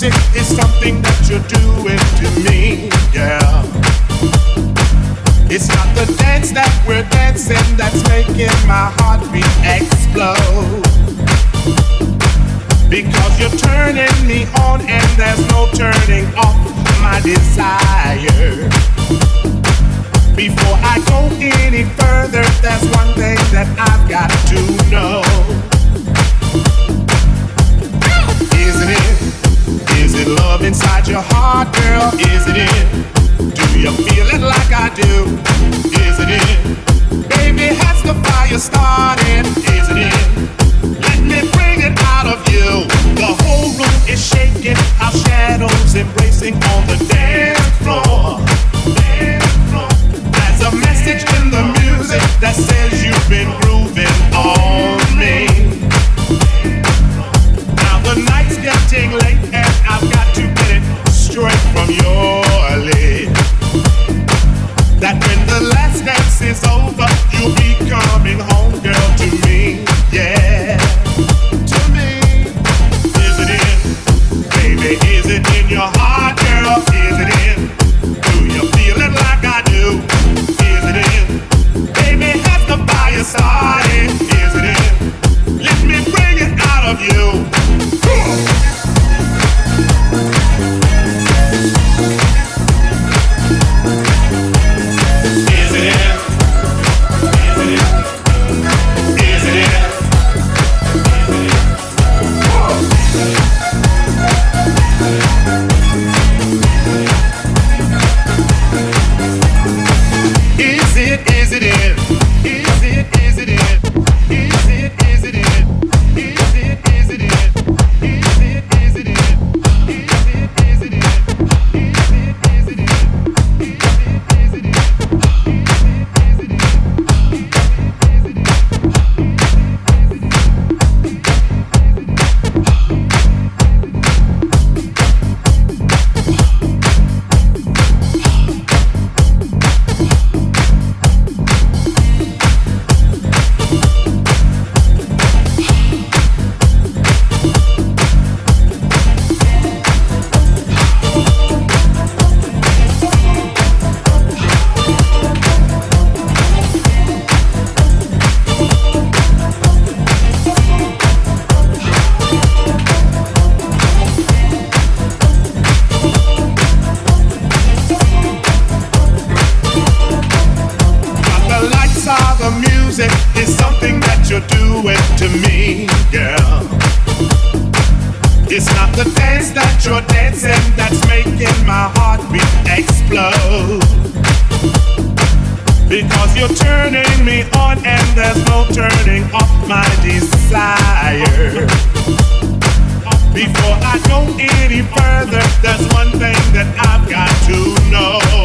music is something that you're doing to me, yeah. It's not the dance that we're dancing that's making my heartbeat explode. Because you're turning me on and there's no turning off my desire. Before I go any further, there's one thing that I've got to know. Love inside your heart, girl? Is it it? Do you feel it like I do? Is it it? Baby, has the fire started? Isn't it? Let me bring it out of you. The whole room is shaking, our shadows embracing on the dance turning off my desire. Before I go any further, there's one thing that I've got to know.